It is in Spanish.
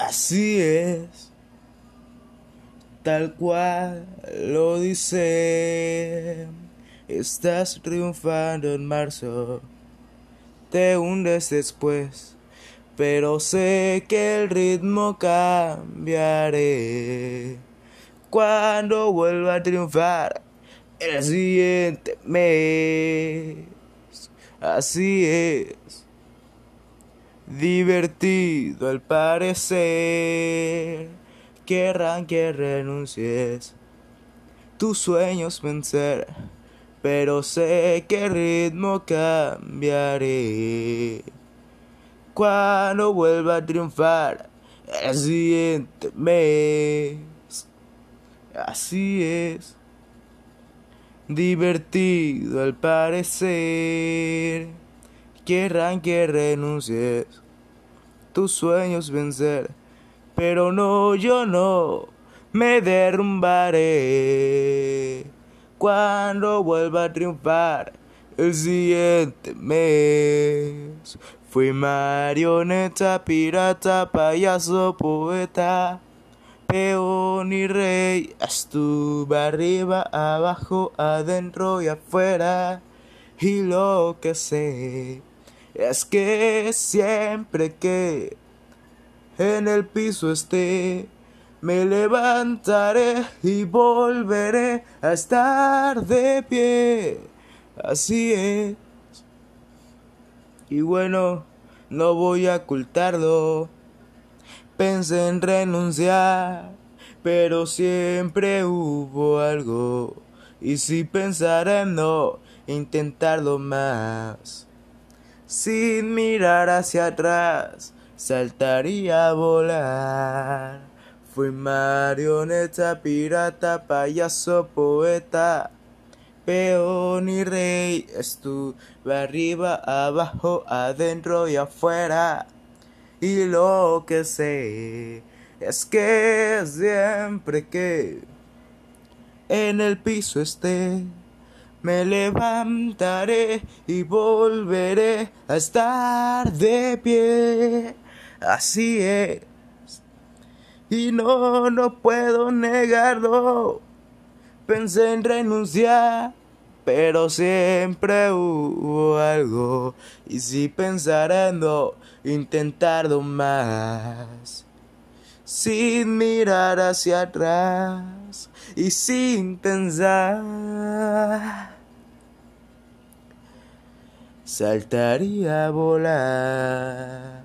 Así es, tal cual lo dice. Estás triunfando en marzo, te hundes después, pero sé que el ritmo cambiaré. Cuando vuelva a triunfar el siguiente mes. Así es divertido al parecer. Querrán que renuncies tus sueños vencer, pero sé que ritmo cambiaré cuando vuelva a triunfar el siguiente mes. Así es, divertido al parecer querrán que renuncies. Tus sueños vencer, pero no, yo no. Me derrumbaré. Cuando vuelva a triunfar el siguiente mes. Fui marioneta, pirata, payaso, poeta, peón y rey, estuve arriba, abajo, adentro y afuera, y lo que sé es que siempre que en el piso esté, me levantaré y volveré a estar de pie. Así es. Y bueno, no voy a ocultarlo. Pensé en renunciar, pero siempre hubo algo. Y si pensara en no intentarlo más sin mirar hacia atrás, saltaría a volar. Fui marioneta, pirata, payaso, poeta, peón y rey. Estuve arriba, abajo, adentro y afuera. Y lo que sé es que siempre que en el piso esté, me levantaré y volveré a estar de pie. Así es. Y no, no puedo negarlo. Pensé en renunciar, pero siempre hubo algo. Y si pensara en no intentarlo más sin mirar hacia atrás y sin pensar. Saltaría a volar.